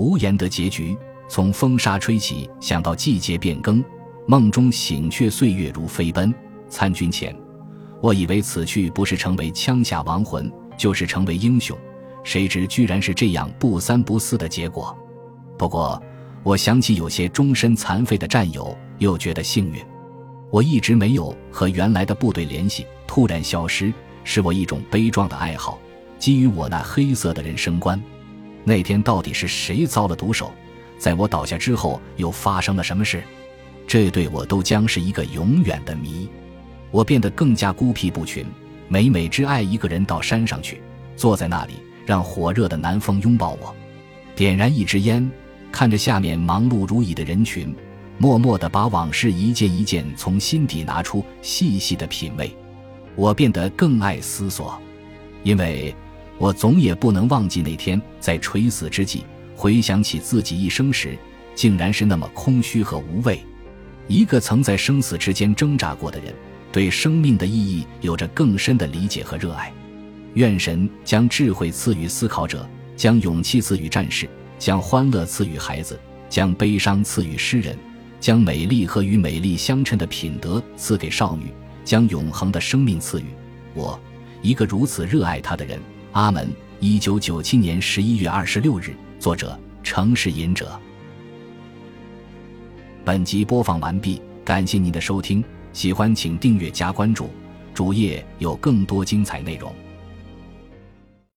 无言的结局。从风沙吹起，想到季节变更，梦中醒却，岁月如飞奔。参军前，我以为此去不是成为枪下亡魂，就是成为英雄，谁知居然是这样不三不四的结果。不过，我想起有些终身残废的战友，又觉得幸运。我一直没有和原来的部队联系，突然消失，是我一种悲壮的爱好，基于我那黑色的人生观。那天到底是谁遭了毒手？在我倒下之后，又发生了什么事？这对我都将是一个永远的谜。我变得更加孤僻不群，每每只爱一个人到山上去，坐在那里，让火热的南风拥抱我，点燃一支烟，看着下面忙碌如蚁的人群，默默地把往事一件一件从心底拿出，细细的品味。我变得更爱思索，因为我总也不能忘记那天在垂死之际。回想起自己一生时，竟然是那么空虚和无味。一个曾在生死之间挣扎过的人，对生命的意义有着更深的理解和热爱。愿神将智慧赐予思考者，将勇气赐予战士，将欢乐赐予孩子，将悲伤赐予诗人，将美丽和与美丽相称的品德赐给少女，将永恒的生命赐予我，一个如此热爱他的人。阿门。一九九七年十一月二十六日。作者：城市隐者。本集播放完毕，感谢您的收听，喜欢请订阅加关注，主页有更多精彩内容。